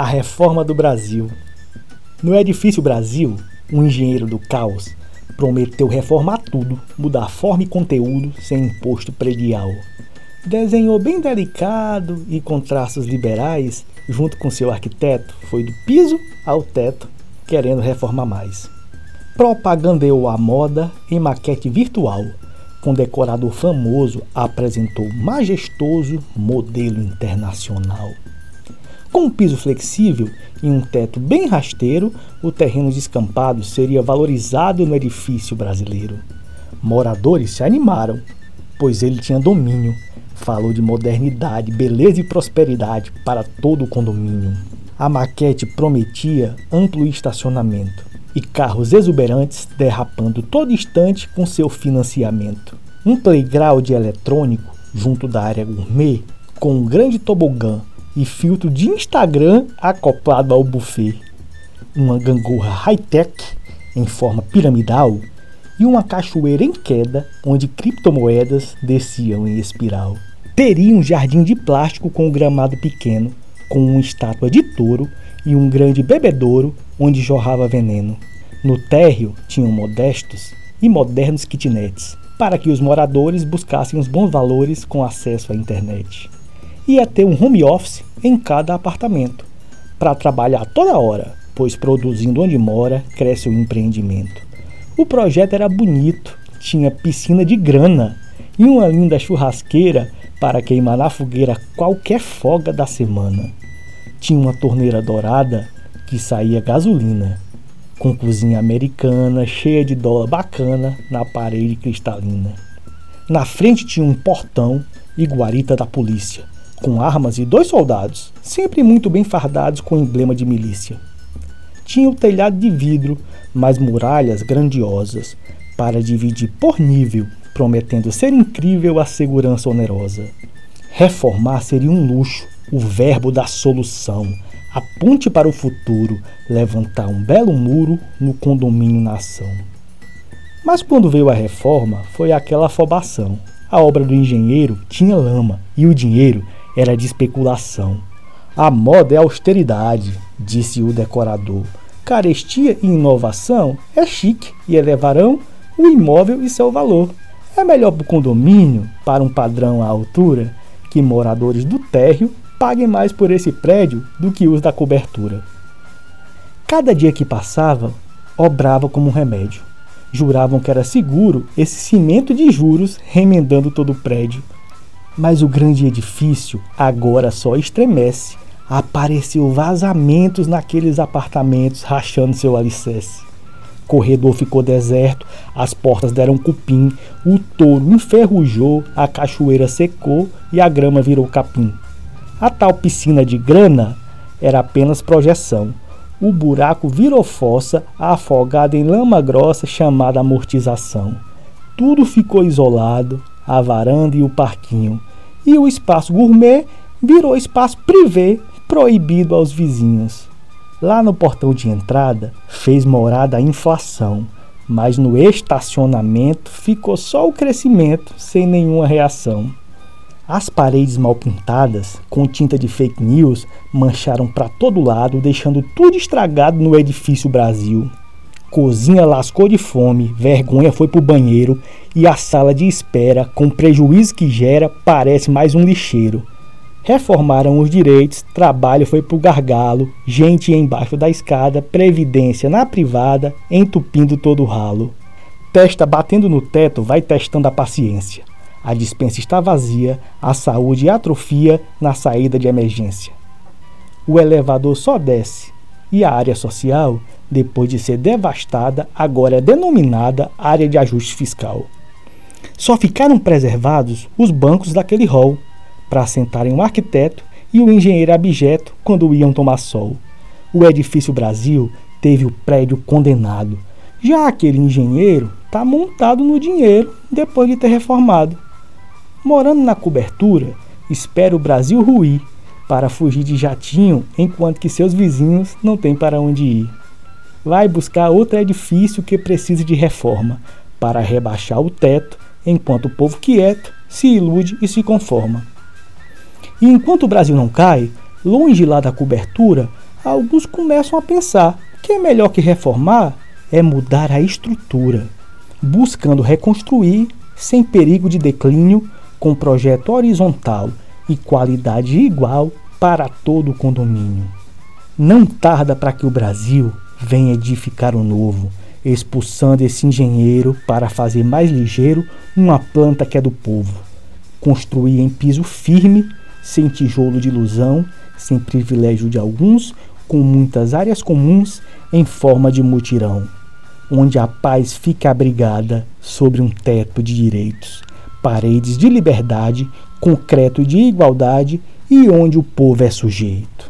A reforma do Brasil. No edifício Brasil, um engenheiro do caos prometeu reformar tudo, mudar forma e conteúdo sem imposto predial. Desenhou bem delicado e com traços liberais, junto com seu arquiteto, foi do piso ao teto, querendo reformar mais. Propagandeou a moda em maquete virtual, com decorador famoso apresentou majestoso modelo internacional. Com um piso flexível e um teto bem rasteiro, o terreno descampado seria valorizado no edifício brasileiro. Moradores se animaram, pois ele tinha domínio. Falou de modernidade, beleza e prosperidade para todo o condomínio. A maquete prometia amplo estacionamento e carros exuberantes derrapando todo instante com seu financiamento. Um playground eletrônico junto da área gourmet com um grande tobogã e filtro de Instagram acoplado ao buffet. Uma gangorra high-tech em forma piramidal e uma cachoeira em queda onde criptomoedas desciam em espiral. Teria um jardim de plástico com um gramado pequeno, com uma estátua de touro e um grande bebedouro onde jorrava veneno. No térreo tinham modestos e modernos kitnets, para que os moradores buscassem os bons valores com acesso à internet ia ter um home office em cada apartamento, para trabalhar toda hora, pois produzindo onde mora cresce o empreendimento. O projeto era bonito, tinha piscina de grana e uma linda churrasqueira para queimar na fogueira qualquer folga da semana. Tinha uma torneira dourada que saía gasolina, com cozinha americana cheia de dólar bacana na parede cristalina. Na frente tinha um portão e guarita da polícia com armas e dois soldados, sempre muito bem fardados com emblema de milícia. Tinha o telhado de vidro, mas muralhas grandiosas, para dividir por nível, prometendo ser incrível a segurança onerosa. Reformar seria um luxo, o verbo da solução. Aponte para o futuro, levantar um belo muro no condomínio nação. Mas quando veio a reforma, foi aquela afobação. A obra do engenheiro tinha lama e o dinheiro era de especulação. A moda é austeridade, disse o decorador. Carestia e inovação é chique e elevarão o imóvel e seu valor. É melhor para o condomínio, para um padrão à altura, que moradores do térreo paguem mais por esse prédio do que os da cobertura. Cada dia que passava, obrava como um remédio. Juravam que era seguro esse cimento de juros remendando todo o prédio. Mas o grande edifício agora só estremece. Apareceu vazamentos naqueles apartamentos rachando seu alicerce. Corredor ficou deserto, as portas deram cupim, o touro enferrujou, a cachoeira secou e a grama virou capim. A tal piscina de grana era apenas projeção. O buraco virou fossa, afogada em lama grossa chamada amortização. Tudo ficou isolado, a varanda e o parquinho, e o espaço gourmet virou espaço privê proibido aos vizinhos. Lá no portão de entrada fez morada a inflação, mas no estacionamento ficou só o crescimento sem nenhuma reação. As paredes mal pintadas, com tinta de fake news, mancharam para todo lado, deixando tudo estragado no edifício Brasil. Cozinha lascou de fome, vergonha foi pro banheiro e a sala de espera, com prejuízo que gera, parece mais um lixeiro. Reformaram os direitos, trabalho foi pro gargalo, gente embaixo da escada, previdência na privada, entupindo todo o ralo. Testa batendo no teto, vai testando a paciência. A dispensa está vazia, a saúde atrofia na saída de emergência. O elevador só desce e a área social depois de ser devastada, agora é denominada área de ajuste fiscal. Só ficaram preservados os bancos daquele hall, para assentarem o arquiteto e o engenheiro abjeto quando iam tomar sol. O edifício Brasil teve o prédio condenado. Já aquele engenheiro está montado no dinheiro depois de ter reformado. Morando na cobertura, espera o Brasil ruir para fugir de jatinho enquanto que seus vizinhos não têm para onde ir vai buscar outro edifício que precise de reforma, para rebaixar o teto, enquanto o povo quieto se ilude e se conforma. E enquanto o Brasil não cai, longe lá da cobertura, alguns começam a pensar que é melhor que reformar é mudar a estrutura, buscando reconstruir sem perigo de declínio, com projeto horizontal e qualidade igual para todo o condomínio. Não tarda para que o Brasil venha edificar o novo, expulsando esse engenheiro para fazer mais ligeiro uma planta que é do povo. Construir em piso firme, sem tijolo de ilusão, sem privilégio de alguns, com muitas áreas comuns em forma de mutirão, onde a paz fica abrigada sobre um teto de direitos, paredes de liberdade, concreto de igualdade e onde o povo é sujeito.